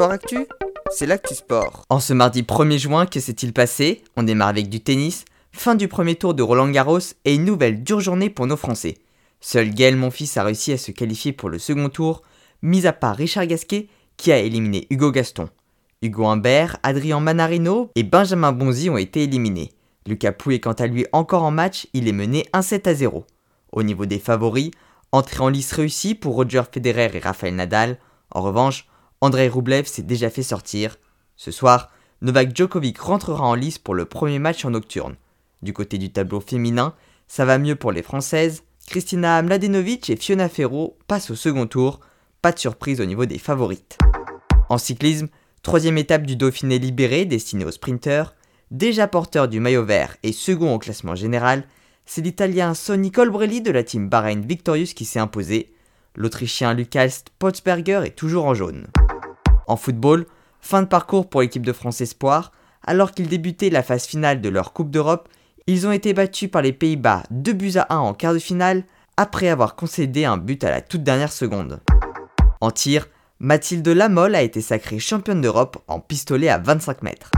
Sport Actu, c'est l'actu sport. En ce mardi 1er juin, que s'est-il passé? On démarre avec du tennis, fin du premier tour de Roland Garros et une nouvelle dure journée pour nos Français. Seul Gaël Monfils a réussi à se qualifier pour le second tour, mis à part Richard Gasquet qui a éliminé Hugo Gaston. Hugo Humbert, Adrien Manarino et Benjamin Bonzi ont été éliminés. Lucas Pouille est quant à lui encore en match, il est mené 1-7 à 0. Au niveau des favoris, entrée en lice réussie pour Roger Federer et Rafael Nadal. En revanche, Andrei Rublev s'est déjà fait sortir. Ce soir, Novak Djokovic rentrera en lice pour le premier match en nocturne. Du côté du tableau féminin, ça va mieux pour les Françaises. Kristina Mladenovic et Fiona Ferro passent au second tour. Pas de surprise au niveau des favorites. En cyclisme, troisième étape du Dauphiné libéré destiné aux sprinteurs. Déjà porteur du maillot vert et second au classement général, c'est l'Italien Sonny Colbrelli de la team Bahrain Victorious qui s'est imposé. L'Autrichien Lukas Potsberger est toujours en jaune. En football, fin de parcours pour l'équipe de France Espoir. Alors qu'ils débutaient la phase finale de leur Coupe d'Europe, ils ont été battus par les Pays-Bas 2 buts à 1 en quart de finale après avoir concédé un but à la toute dernière seconde. En tir, Mathilde Lamolle a été sacrée championne d'Europe en pistolet à 25 mètres.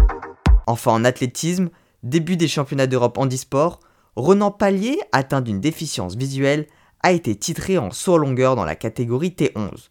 Enfin en athlétisme, début des championnats d'Europe handisport, Renan Pallier, atteint d'une déficience visuelle, a été titré en saut longueur dans la catégorie T11.